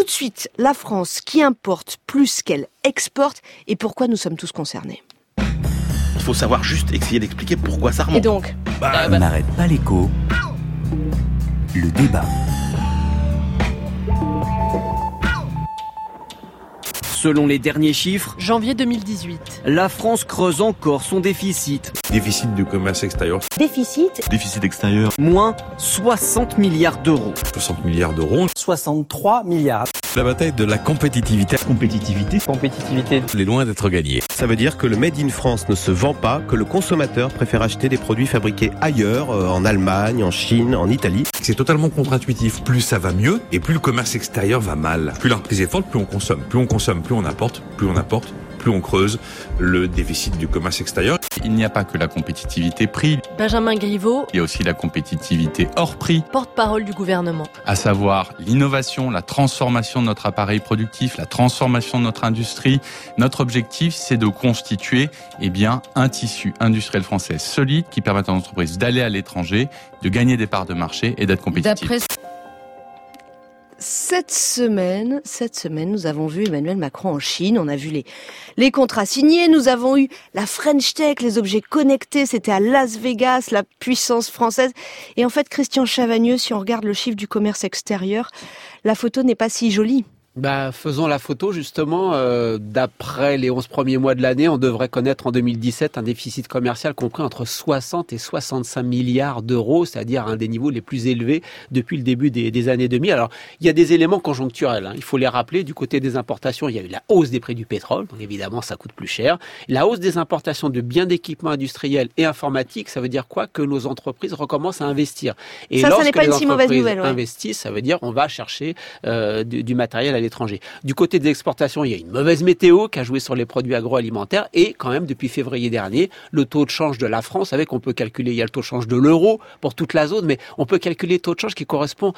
Tout de suite, la France qui importe plus qu'elle exporte et pourquoi nous sommes tous concernés. Il faut savoir juste essayer d'expliquer pourquoi ça remonte. Et donc bah, On n'arrête pas l'écho. Le débat. Selon les derniers chiffres, janvier 2018, la France creuse encore son déficit. Déficit du commerce extérieur. Déficit. Déficit extérieur. Moins 60 milliards d'euros. 60 milliards d'euros. 63 milliards. La bataille de la compétitivité. Compétitivité. Compétitivité. Elle est loin d'être gagnée. Ça veut dire que le Made in France ne se vend pas, que le consommateur préfère acheter des produits fabriqués ailleurs, euh, en Allemagne, en Chine, en Italie. C'est totalement contre-intuitif. Plus ça va mieux et plus le commerce extérieur va mal. Plus l'entreprise est forte, plus on consomme. Plus on consomme, plus on apporte. Plus on apporte, plus on creuse le déficit du commerce extérieur. Il n'y a pas que la compétitivité prix. Benjamin Griveaux. Il y a aussi la compétitivité hors prix. Porte-parole du gouvernement. À savoir l'innovation, la transformation de notre appareil productif, la transformation de notre industrie. Notre objectif, c'est de constituer, eh bien, un tissu industriel français solide qui permette à l'entreprise d'aller à l'étranger, de gagner des parts de marché et d'être compétitive. Cette semaine, cette semaine, nous avons vu Emmanuel Macron en Chine. On a vu les, les contrats signés. Nous avons eu la French Tech, les objets connectés. C'était à Las Vegas, la puissance française. Et en fait, Christian Chavagneux, si on regarde le chiffre du commerce extérieur, la photo n'est pas si jolie. Bah, faisons la photo justement. Euh, D'après les 11 premiers mois de l'année, on devrait connaître en 2017 un déficit commercial compris entre 60 et 65 milliards d'euros, c'est-à-dire un des niveaux les plus élevés depuis le début des, des années 2000. Alors, il y a des éléments conjoncturels. Hein. Il faut les rappeler. Du côté des importations, il y a eu la hausse des prix du pétrole, donc évidemment ça coûte plus cher. La hausse des importations de biens d'équipement industriel et informatique, ça veut dire quoi? Que nos entreprises recommencent à investir. Et ça, ça n'est pas une si mauvaise nouvelle. Ouais. Investissent, ça veut dire on va chercher euh, du, du matériel l'étranger. Du côté des exportations, il y a une mauvaise météo qui a joué sur les produits agroalimentaires et quand même depuis février dernier, le taux de change de la France, avec on peut calculer, il y a le taux de change de l'euro pour toute la zone, mais on peut calculer le taux de change qui correspond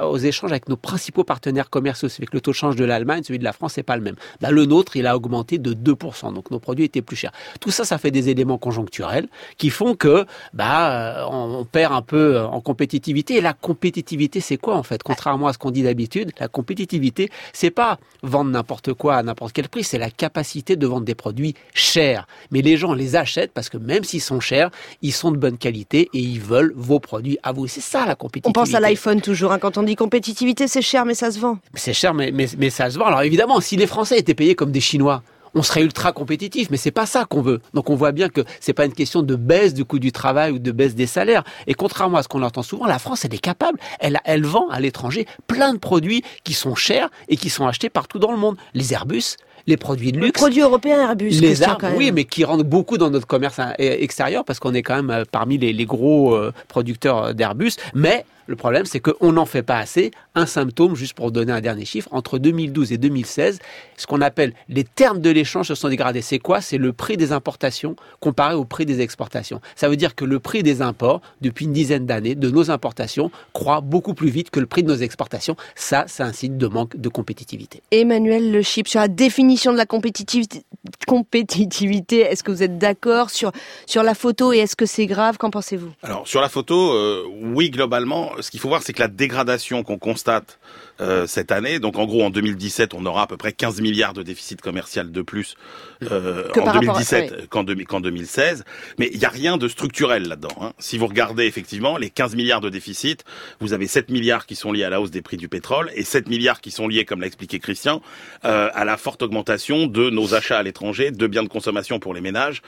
aux échanges avec nos principaux partenaires commerciaux. C'est avec le taux de change de l'Allemagne, celui de la France, c'est pas le même. Le nôtre, il a augmenté de 2%, donc nos produits étaient plus chers. Tout ça, ça fait des éléments conjoncturels qui font que bah on, perd un peu en compétitivité. Et la compétitivité, c'est quoi en fait? Contrairement à ce qu'on dit d'habitude, la compétitivité, c'est pas vendre n'importe quoi à n'importe quel prix, c'est la capacité de vendre des produits chers. Mais les gens les achètent parce que même s'ils sont chers, ils sont de bonne qualité et ils veulent vos produits à vous. C'est ça la compétitivité. On pense à l'iPhone toujours. Hein. Quand on dit compétitivité, c'est cher, mais ça se vend. C'est cher, mais, mais, mais ça se vend. Alors évidemment, si les Français étaient payés comme des Chinois, on serait ultra compétitif, mais c'est pas ça qu'on veut. Donc on voit bien que c'est pas une question de baisse du coût du travail ou de baisse des salaires. Et contrairement à ce qu'on entend souvent, la France elle est capable, elle, elle vend à l'étranger plein de produits qui sont chers et qui sont achetés partout dans le monde. Les Airbus, les produits de luxe. Les produits européens Airbus. Les armes, oui, mais qui rentrent beaucoup dans notre commerce extérieur parce qu'on est quand même parmi les, les gros euh, producteurs d'Airbus. Mais le problème, c'est qu'on n'en fait pas assez. Un symptôme, juste pour donner un dernier chiffre, entre 2012 et 2016, ce qu'on appelle les termes de l'échange se sont dégradés. C'est quoi? C'est le prix des importations comparé au prix des exportations. Ça veut dire que le prix des imports, depuis une dizaine d'années, de nos importations, croît beaucoup plus vite que le prix de nos exportations. Ça, c'est un signe de manque de compétitivité. Emmanuel Le Chip, sur la définition de la compétitivité, compétitivité est-ce que vous êtes d'accord sur, sur la photo et est-ce que c'est grave? Qu'en pensez-vous? Alors, sur la photo, euh, oui, globalement, ce qu'il faut voir, c'est que la dégradation qu'on constate euh, cette année, donc en gros en 2017, on aura à peu près 15 milliards de déficit commercial de plus euh, en 2017 oui. qu'en qu 2016, mais il n'y a rien de structurel là-dedans. Hein. Si vous regardez effectivement les 15 milliards de déficit, vous avez 7 milliards qui sont liés à la hausse des prix du pétrole et 7 milliards qui sont liés, comme l'a expliqué Christian, euh, à la forte augmentation de nos achats à l'étranger de biens de consommation pour les ménages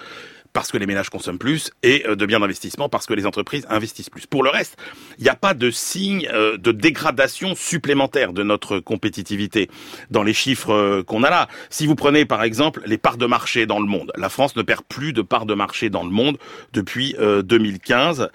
parce que les ménages consomment plus et de biens d'investissement parce que les entreprises investissent plus. Pour le reste, il n'y a pas de signe de dégradation supplémentaire de notre compétitivité dans les chiffres qu'on a là. Si vous prenez par exemple les parts de marché dans le monde, la France ne perd plus de parts de marché dans le monde depuis euh, 2015.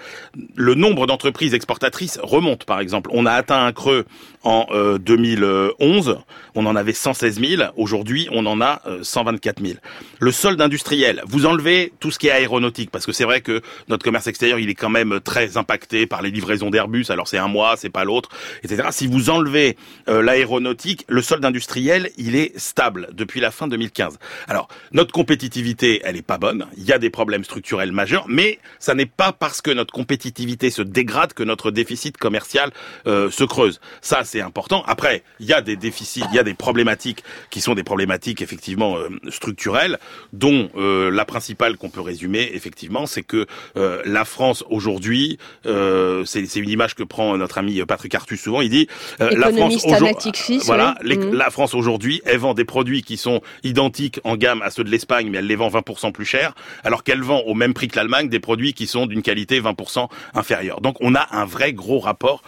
Le nombre d'entreprises exportatrices remonte par exemple. On a atteint un creux en euh, 2011, on en avait 116 000, aujourd'hui on en a euh, 124 000. Le solde industriel, vous enlevez tout ce qui est aéronautique, parce que c'est vrai que notre commerce extérieur, il est quand même très impacté par les livraisons d'Airbus. Alors c'est un mois, c'est pas l'autre, etc. Si vous enlevez euh, l'aéronautique, le solde industriel, il est stable depuis la fin 2015. Alors notre compétitivité, elle est pas bonne. Il y a des problèmes structurels majeurs, mais ça n'est pas parce que notre compétitivité se dégrade que notre déficit commercial euh, se creuse. Ça, c'est important. Après, il y a des déficits, il y a des problématiques qui sont des problématiques effectivement euh, structurelles, dont euh, la principale qu'on peut résumer effectivement, c'est que euh, la France aujourd'hui, c'est une image que prend notre ami Patrick Artus souvent. Il dit la France aujourd'hui, voilà, la France aujourd'hui, elle vend des produits qui sont identiques en gamme à ceux de l'Espagne, mais elle les vend 20% plus cher, alors qu'elle vend au même prix que l'Allemagne des produits qui sont d'une qualité 20% inférieure. Donc on a un vrai gros rapport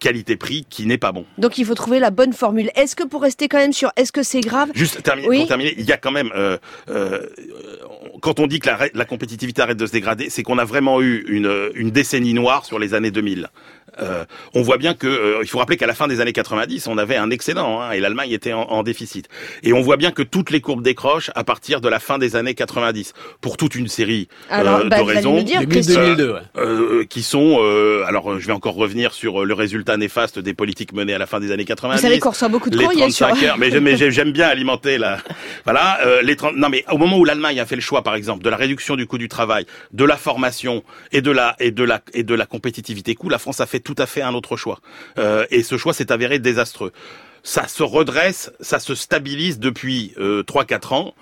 qualité-prix qui n'est pas bon. Donc il faut trouver la bonne formule. Est-ce que pour rester quand même sur, est-ce que c'est grave? Juste terminer, pour terminer, il y a quand même, euh, euh, quand on dit que la, compétitivité arrête de se dégrader, c'est qu'on a vraiment eu une, une décennie noire sur les années 2000. Euh, on voit bien que euh, il faut rappeler qu'à la fin des années 90, on avait un excédent hein, et l'Allemagne était en, déficit. Et on voit bien que toutes les courbes décrochent à partir de la fin des années 90 pour toute une série euh, de bah, raisons dire, 2002, qui sont alors je vais encore revenir sur le résultat néfaste des politiques menées à la fin des années 90. Vous savez qu'on reçoit beaucoup de les courriers 35 heures, mais j'aime bien alimenter la voilà les 30 non mais au moment où l'Allemagne a fait le choix par exemple de la réduction du coût du travail, de la formation et de la et de la et de la compétitivité coût, la France a fait tout à fait un autre choix. Euh, et ce choix s'est avéré désastreux. Ça se redresse, ça se stabilise depuis euh, 3-4 ans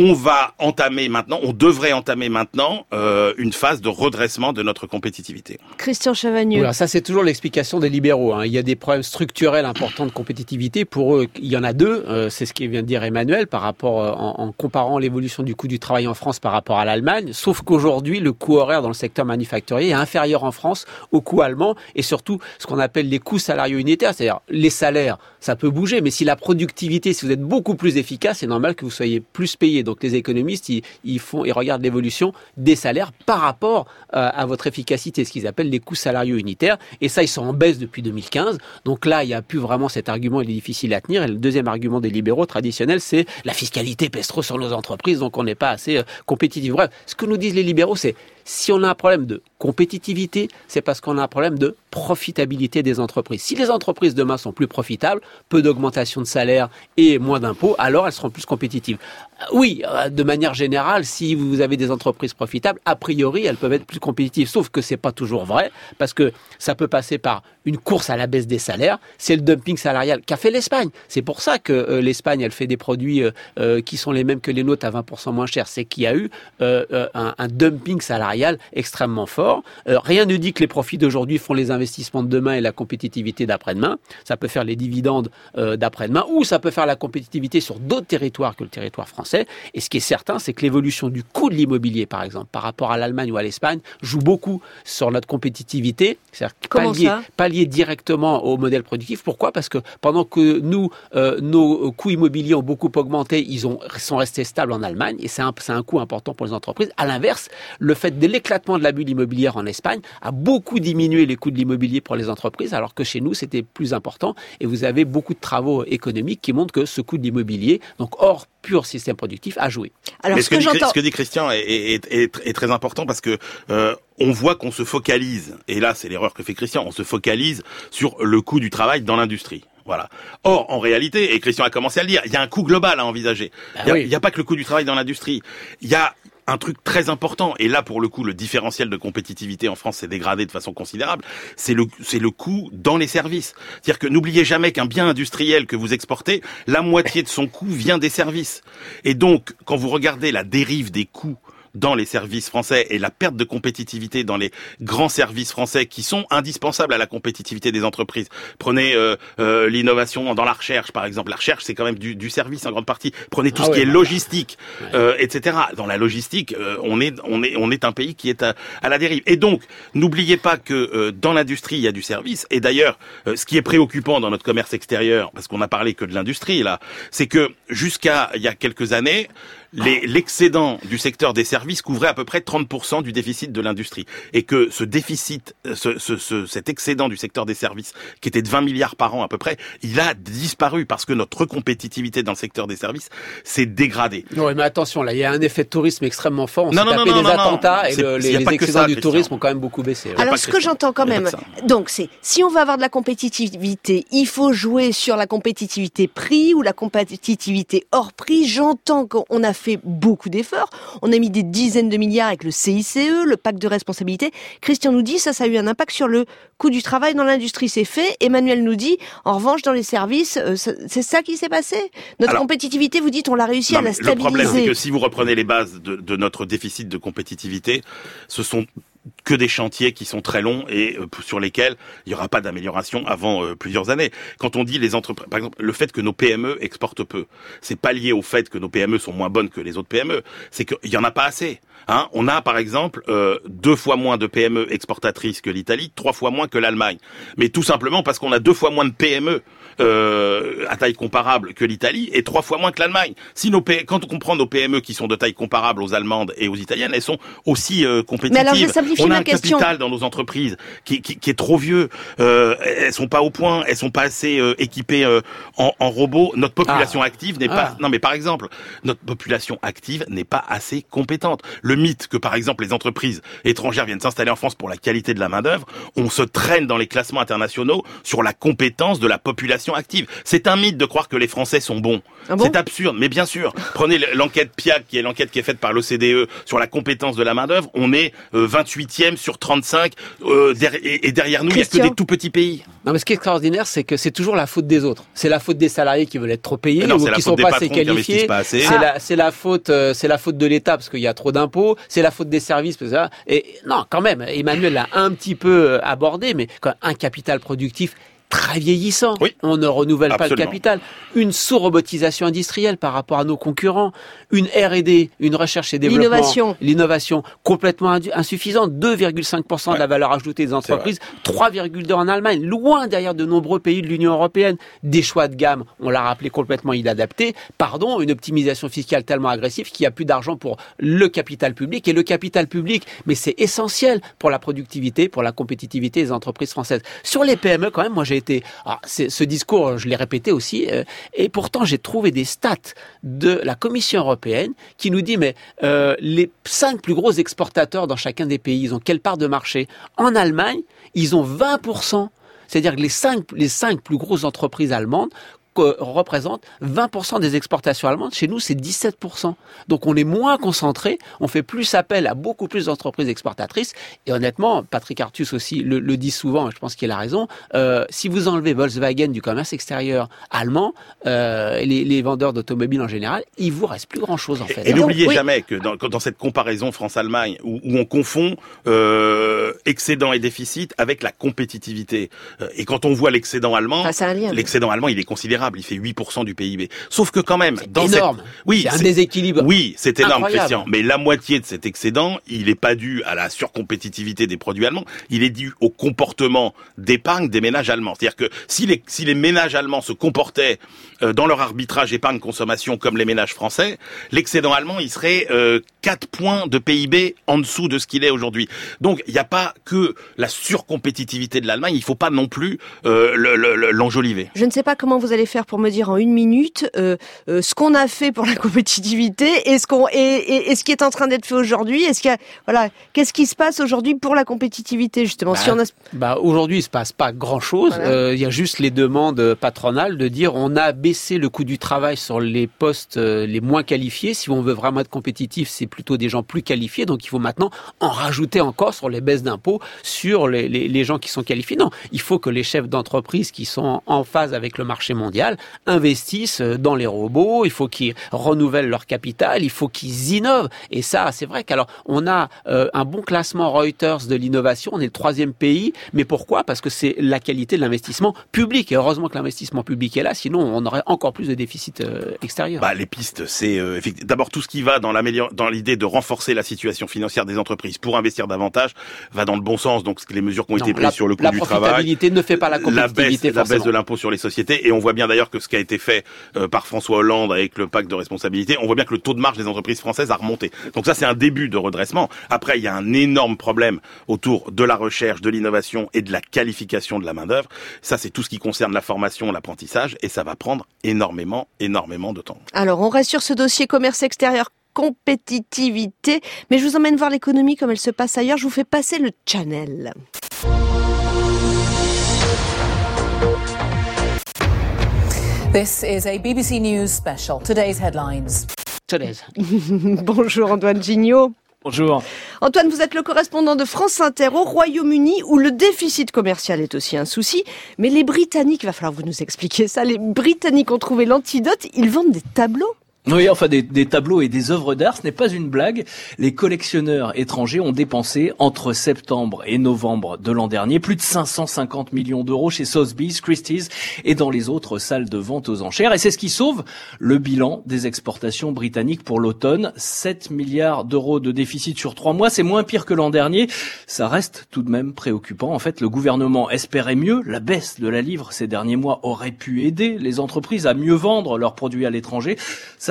on va entamer maintenant, on devrait entamer maintenant euh, une phase de redressement de notre compétitivité. Christian Chavagneux. Voilà, ça c'est toujours l'explication des libéraux. Hein. Il y a des problèmes structurels importants de compétitivité. Pour eux, il y en a deux. Euh, c'est ce qui vient de dire Emmanuel par rapport euh, en, comparant l'évolution du coût du travail en France par rapport à l'Allemagne. Sauf qu'aujourd'hui, le coût horaire dans le secteur manufacturier est inférieur en France au coût allemand et surtout ce qu'on appelle les coûts salariaux unitaires, c'est-à-dire les salaires. Ça peut bouger, mais si la productivité, si vous êtes beaucoup plus efficace, c'est normal que vous soyez plus payé. Donc les économistes, ils, font, ils regardent l'évolution des salaires par rapport euh, à votre efficacité, ce qu'ils appellent les coûts salariaux unitaires. Et ça, ils sont en baisse depuis 2015. Donc là, il n'y a plus vraiment cet argument, il est difficile à tenir. Et le deuxième argument des libéraux traditionnels, c'est la fiscalité pèse trop sur nos entreprises, donc on n'est pas assez euh, compétitif. Bref, ce que nous disent les libéraux, c'est si on a un problème de compétitivité, c'est parce qu'on a un problème de profitabilité des entreprises. Si les entreprises demain sont plus profitables, peu d'augmentation de salaire et moins d'impôts, alors elles seront plus compétitives. Euh, oui, euh, de manière générale, si vous avez des entreprises profitables, a priori, elles peuvent être plus compétitives. Sauf que c'est pas toujours vrai, parce que ça peut passer par une course à la baisse des salaires. C'est le dumping salarial qu'a fait l'Espagne. C'est pour ça que euh, l'Espagne, elle fait des produits qui sont les mêmes que les nôtres à 20% moins chers. C'est qu'il y a eu un, dumping salarial extrêmement fort. Rien ne dit que les profits d'aujourd'hui font les investissements de demain et la compétitivité d'après-demain. Ça peut faire les dividendes euh, d'après-demain ou ça peut faire la compétitivité sur d'autres territoires que le territoire français. Et ce qui est certain, c'est que l'évolution du coût de l'immobilier, par exemple, par rapport à l'Allemagne ou à l'Espagne, joue beaucoup sur notre compétitivité. C'est-à-dire pallier, pallier directement au modèle productif. Pourquoi? Parce que pendant que nous, euh, nos coûts immobiliers ont beaucoup augmenté, ils ont, sont restés stables en Allemagne et c'est un, un coût important pour les entreprises. À l'inverse, le fait l'éclatement de la bulle immobilière en Espagne a beaucoup diminué les coûts de l'immobilier pour les entreprises, alors que chez nous, c'était plus important. Et vous avez beaucoup de travaux économiques qui montrent que ce coût de l'immobilier, donc hors pur système productif, a joué. Alors, ce, que, dit, ce, que dit, Christian est, très important parce que euh, on voit qu'on se focalise, et là c'est l'erreur que fait Christian, on se focalise sur le coût du travail dans l'industrie. Voilà. Or, en réalité, et Christian a commencé à le dire, il y a un coût global à envisager. Bah il n'y a, pas que le coût du travail dans l'industrie. Il y a, un truc très important, et là pour le coup le différentiel de compétitivité en France s'est dégradé de façon considérable, c'est le, c'est le coût dans les services. C'est-à-dire que n'oubliez jamais qu'un bien industriel que vous exportez, la moitié de son coût vient des services. Et donc, quand vous regardez la dérive des coûts dans les services français et la perte de compétitivité dans les grands services français qui sont indispensables à la compétitivité des entreprises. Prenez euh, euh, l'innovation dans la recherche, par exemple. La recherche, c'est quand même du, du, service en grande partie. Prenez tout ah ce qui est logistique, euh, etc. Dans la logistique, euh, on est on est on est un pays qui est à, à la dérive. Et donc, n'oubliez pas que euh, dans l'industrie, il y a du service. Et d'ailleurs, ce qui est préoccupant dans notre commerce extérieur, parce qu'on a parlé que de l'industrie là, c'est que jusqu'à il y a quelques années, l'excédent du secteur des services couvrait à peu près 30% du déficit de l'industrie. Et que ce déficit, ce, ce, cet excédent du secteur des services, qui était de 20 milliards par an à peu près, il a disparu parce que notre compétitivité dans le secteur des services s'est dégradée. Oui, mais attention, là, il y a un effet de tourisme extrêmement fort. On s'est tapé des attentats et les, excédents du tourisme ont quand même beaucoup baissé. Alors, ce que j'entends quand même, donc c'est, si on veut avoir de la compétitivité, il faut jouer sur la compétitivité prix ou la compétitivité hors prix. J'entends qu'on a fait beaucoup d'efforts. On a mis des dizaines de milliards avec le CICE, le pacte de responsabilité. Christian nous dit ça, ça a eu un impact sur le coût du travail dans l'industrie. C'est fait. Emmanuel nous dit, en revanche, dans les services, euh, c'est ça qui s'est passé. Notre compétitivité, vous dites, on l'a réussi à la stabiliser. Le problème, c'est que si vous reprenez les bases de, de notre déficit de compétitivité, ce sont que des chantiers qui sont très longs et euh, sur lesquels il n'y aura pas d'amélioration avant euh, plusieurs années. Quand on dit les entreprises, par exemple, le fait que nos PME exportent peu, c'est pas lié au fait que nos PME sont moins bonnes que les autres PME, c'est qu'il y en a pas assez. Hein on a par exemple euh, deux fois moins de PME exportatrices que l'Italie, trois fois moins que l'Allemagne, mais tout simplement parce qu'on a deux fois moins de PME euh, à taille comparable que l'Italie et trois fois moins que l'Allemagne. Si nos quand on comprend nos PME qui sont de taille comparable aux allemandes et aux italiennes, elles sont aussi euh, compétitives. Mais alors, on a un capital dans nos entreprises qui, qui, qui est trop vieux. Euh, elles sont pas au point, elles sont pas assez euh, équipées euh, en, en, robots. Notre population ah. active n'est pas. Ah. Non, mais par exemple, notre population active n'est pas assez compétente. Le mythe que par exemple les entreprises étrangères viennent s'installer en France pour la qualité de la main d'œuvre, on se traîne dans les classements internationaux sur la compétence de la population active. C'est un mythe de croire que les Français sont bons. Ah c'est absurde, mais bien sûr. Prenez l'enquête PIAC, qui est l'enquête qui est faite par l'OCDE sur la compétence de la main d'œuvre. On est 28e euh, sur 35, euh, et, derrière nous, il n'y a que des tout petits pays. Non, mais ce qui est extraordinaire, c'est que c'est toujours la faute des autres. C'est la faute des salariés qui veulent être trop payés ou qui sont pas assez qualifiés. C'est la, faute, euh, c'est la faute de l'État parce qu'il y a trop d'impôts. C'est la faute des services. Parce que, et non, quand même, Emmanuel l'a un petit peu abordé, mais quand un capital productif très vieillissant. On ne renouvelle pas le capital. Une sous-robotisation industrielle par rapport à nos concurrents. Une R&D, une recherche et développement. L'innovation. L'innovation complètement insuffisante. 2,5% de la valeur ajoutée des entreprises. 3,2% en Allemagne. Loin derrière de nombreux pays de l'Union européenne. Des choix de gamme, on l'a rappelé, complètement inadaptés. Pardon, une optimisation fiscale tellement agressive qu'il n'y a plus d'argent pour le capital public. Et le capital public, mais c'est essentiel pour la productivité, pour la compétitivité des entreprises françaises. Sur les PME, quand même, moi j'ai Alors, ce discours, je l'ai répété aussi, euh, et pourtant j'ai trouvé des stats de la Commission européenne qui nous dit mais euh, les cinq plus gros exportateurs dans chacun des pays, ils ont quelle part de marché? En Allemagne, ils ont 20 c'est-à-dire que les cinq, les cinq plus grosses entreprises allemandes représente 20% des exportations allemandes. Chez nous, c'est 17%. Donc on est moins concentré, on fait plus appel à beaucoup plus d'entreprises exportatrices. Et honnêtement, Patrick Artus aussi le, dit souvent, je pense qu'il a raison, euh, si vous enlevez Volkswagen du commerce extérieur allemand, euh, les, les, vendeurs d'automobiles en général, il vous reste plus grand-chose en fait. Et, n'oubliez jamais que dans, dans, cette comparaison France-Allemagne, où, où, on confond euh, excédent et déficit avec la compétitivité, euh, et quand on voit l'excédent allemand, l'excédent allemand, il est considérable il fait 8% du PIB. Sauf que quand même, dans énorme. oui, c'est un déséquilibre. Oui, c'est énorme, Christian. Mais la moitié de cet excédent, il n'est pas dû à la surcompétitivité des produits allemands. Il est dû au comportement d'épargne des ménages allemands. C'est-à-dire que si les, si les ménages allemands se comportaient euh, dans leur arbitrage épargne-consommation comme les ménages français, l'excédent allemand, il serait euh, 4 points de PIB en dessous de ce qu'il est aujourd'hui. Donc, il n'y a pas que la surcompétitivité de l'Allemagne. Il ne faut pas non plus euh, l'enjoliver. Je ne sais pas comment vous allez faire pour me dire en une minute euh, euh, ce qu'on a fait pour la compétitivité et ce qu'on et, et, ce qui est en train d'être fait aujourd'hui. Est-ce qu'il voilà qu'est-ce qui se passe aujourd'hui pour la compétitivité justement? Bah, si on a... bah aujourd'hui il se passe pas grand chose. Euh, il y a juste les demandes patronales de dire on a baissé le coût du travail sur les postes les moins qualifiés. Si on veut vraiment être compétitif, c'est plutôt des gens plus qualifiés. Donc il faut maintenant en rajouter encore sur les baisses d'impôts sur les, les, les gens qui sont qualifiés. Non, il faut que les chefs d'entreprise qui sont en phase avec le marché mondial investissent dans les robots, il faut qu'ils renouvellent leur capital, il faut qu'ils innovent. Et ça, c'est vrai qu'alors, on a euh, un bon classement Reuters de l'innovation, on est le troisième pays, mais pourquoi? Parce que c'est la qualité de l'investissement public. Et heureusement que l'investissement public est là, sinon on aurait encore plus de déficit euh, extérieur. Bah, les pistes, c'est euh, d'abord tout ce qui va dans l'idée de renforcer la situation financière des entreprises pour investir davantage va dans le bon sens. Donc les mesures qui ont été prises sur le coût du travail, la profitabilité ne fait pas la compétitivité. La baisse, la baisse de l'impôt sur les sociétés, et on voit bien d'ailleurs que ce qui a été fait euh, par François Hollande avec le pacte de responsabilité, on voit bien que le taux de marge des entreprises françaises a remonté. Donc ça, c'est un début de redressement. Après, il y a un énorme problème autour de la recherche, de l'innovation et de la qualification de la main-d'œuvre. Ça, c'est tout ce qui concerne la formation, l'apprentissage, et ça va prendre énormément, énormément de temps. Alors, on reste sur ce dossier commerce extérieur compétitivité, mais je vous emmène voir l'économie comme elle se passe ailleurs. Je vous fais passer le channel. This is a BBC News special. Today's headlines. Today's. Bonjour Antoine Gignot. Bonjour. Antoine, vous êtes le correspondant de France Inter au Royaume-Uni où le déficit commercial est aussi un souci. Mais les Britanniques, il va falloir vous nous expliquer ça, les Britanniques ont trouvé l'antidote, ils vendent des tableaux oui, enfin des, des, tableaux et des œuvres d'art, ce n'est pas une blague. Les collectionneurs étrangers ont dépensé entre septembre et novembre de l'an dernier plus de 550 millions d'euros chez Sotheby's, Christie's et dans les autres salles de vente aux enchères. Et c'est ce qui sauve le bilan des exportations britanniques pour l'automne. 7 milliards d'euros de déficit sur trois mois, c'est moins pire que l'an dernier. Ça reste tout de même préoccupant. En fait, le gouvernement espérait mieux. La baisse de la livre ces derniers mois aurait pu aider les entreprises à mieux vendre leurs produits à l'étranger.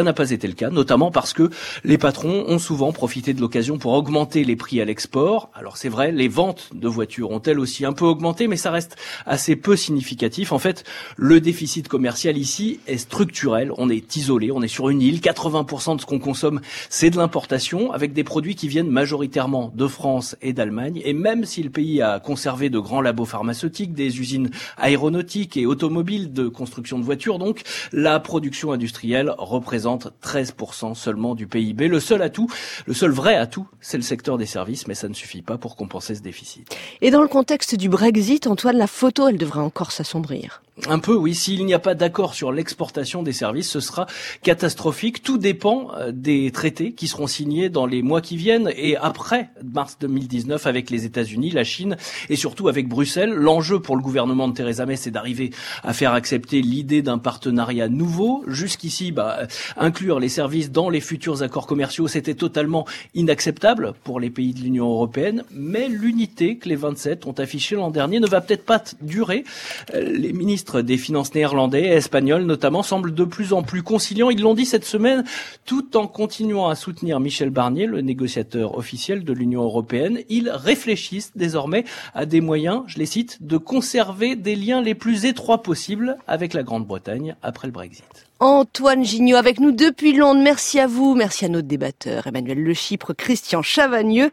N'a pas été le cas, notamment parce que les patrons ont souvent profité de l'occasion pour augmenter les prix à l'export. Alors c'est vrai, les ventes de voitures ont elles aussi un peu augmenté, mais ça reste assez peu significatif. En fait, le déficit commercial ici est structurel. On est isolé, on est sur une île. 80% de ce qu'on consomme, c'est de l'importation, avec des produits qui viennent majoritairement de France et d'Allemagne. Et même si le pays a conservé de grands labos pharmaceutiques, des usines aéronautiques et automobiles de construction de voitures, donc la production industrielle représente 13% seulement du PIB. Le seul atout, le seul vrai atout, c'est le secteur des services, mais ça ne suffit pas pour compenser ce déficit. Et dans le contexte du Brexit, Antoine, la photo, elle devrait encore s'assombrir. Un peu, oui. S'il n'y a pas d'accord sur l'exportation des services, ce sera catastrophique. Tout dépend euh, des traités qui seront signés dans les mois qui viennent et après mars 2019 avec les États-Unis, la Chine et surtout avec Bruxelles. L'enjeu pour le gouvernement de Theresa May, c'est d'arriver à faire accepter l'idée d'un partenariat nouveau. Jusqu'ici, bah, inclure les services dans les futurs accords commerciaux, c'était totalement inacceptable pour les pays de l'Union européenne. Mais l'unité que les 27 ont affichée l'an dernier ne va peut-être pas durer. Euh, les des Finances néerlandais et espagnols notamment semblent de plus en plus conciliants. Ils l'ont dit cette semaine, tout en continuant à soutenir Michel Barnier, le négociateur officiel de l'Union européenne. Ils réfléchissent désormais à des moyens, je les cite, de conserver des liens les plus étroits possibles avec la Grande-Bretagne après le Brexit. Antoine Gignot avec nous depuis Londres. Merci à vous, merci à nos débatteurs, Emmanuel Le Chypre, Christian Chavagneux.